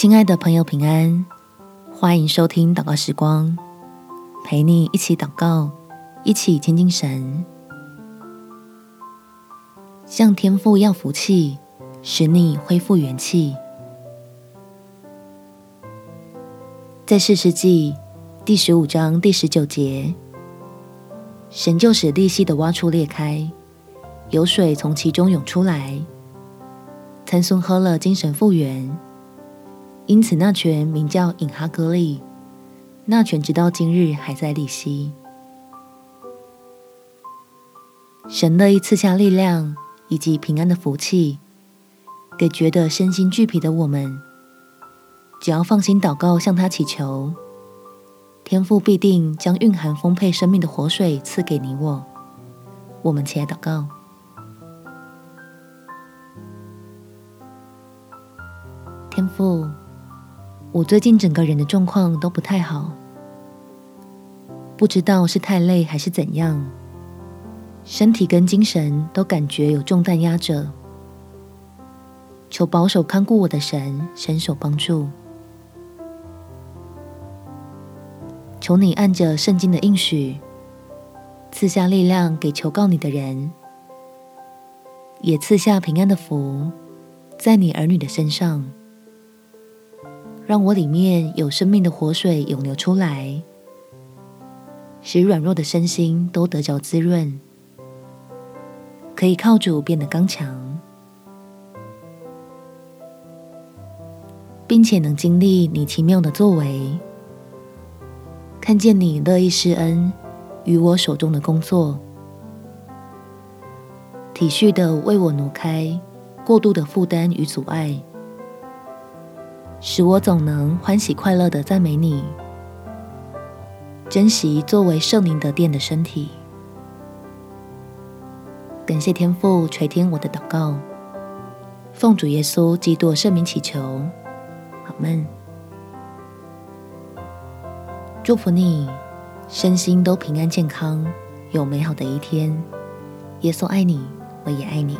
亲爱的朋友，平安！欢迎收听祷告时光，陪你一起祷告，一起亲近神，向天父要福气，使你恢复元气。在四世纪第十五章第十九节，神就使利希的挖处裂开，有水从其中涌出来，参孙喝了，精神复原。因此，那泉名叫隐哈格利。那泉直到今日还在利希。神乐意赐下力量以及平安的福气，给觉得身心俱疲的我们。只要放心祷告，向他祈求，天父必定将蕴含丰沛生命的活水赐给你我。我们起来祷告，天父。我最近整个人的状况都不太好，不知道是太累还是怎样，身体跟精神都感觉有重担压着。求保守看顾我的神伸手帮助，求你按着圣经的应许，赐下力量给求告你的人，也赐下平安的福在你儿女的身上。让我里面有生命的活水涌流出来，使软弱的身心都得着滋润，可以靠主变得刚强，并且能经历你奇妙的作为，看见你乐意施恩于我手中的工作，体恤的为我挪开过度的负担与阻碍。使我总能欢喜快乐地赞美你，珍惜作为圣灵的殿的身体。感谢天父垂听我的祷告，奉主耶稣基督圣名祈求，阿们。祝福你，身心都平安健康，有美好的一天。耶稣爱你，我也爱你。